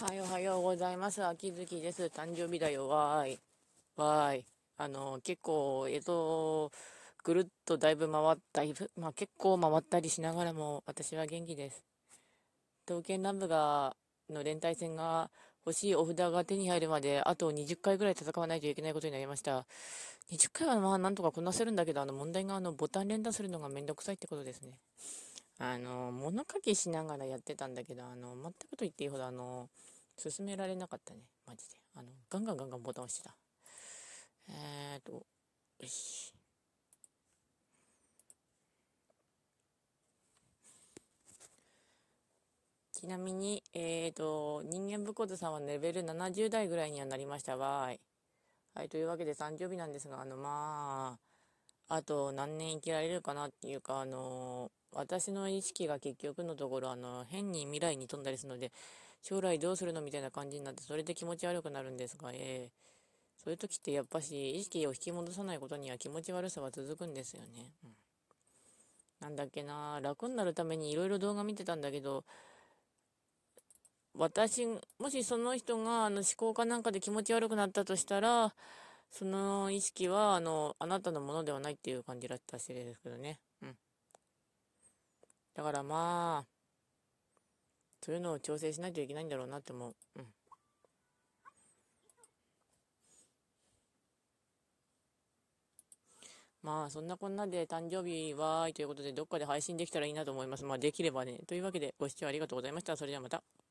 はい、おはようございます。秋月です。誕生日だよ。わーい。わーい。あの、結構、えっと、ぐるっとだいぶ回った、まあ結構回ったりしながらも、私は元気です。刀剣乱舞が、の連帯戦が欲しいお札が手に入るまで、あと20回ぐらい戦わないといけないことになりました。20回はまあなんとかこなせるんだけど、あの問題があのボタン連打するのがめんどくさいってことですね。あの、物書きしながらやってたんだけど、あの、全くと言っていいほど、あの、進められなかったね。マジで。あの、ガンガンガンガンボタン押してた。えーと、よし。ちなみに、えーと、人間ぶこずさんはレベル70代ぐらいにはなりましたわーい。はい、というわけで誕生日なんですが、あの、まあ、あと何年生きられるかなっていうか、あの私の意識が結局のところ、あの、変に未来に飛んだりするので、将来どうするのみたいな感じになって、それで気持ち悪くなるんですが、えー、そういう時ってやっぱし、意識を引き戻さないことには気持ち悪さは続くんですよね。うん、なんだっけな、楽になるためにいろいろ動画見てたんだけど、私、もしその人があの思考かなんかで気持ち悪くなったとしたら、その意識はあのあなたのものではないっていう感じだったしですけどね。うん。だからまあ、そういうのを調整しないといけないんだろうなって思う。うん。まあ、そんなこんなで誕生日はーいということで、どっかで配信できたらいいなと思います。まあ、できればね。というわけで、ご視聴ありがとうございました。それではまた。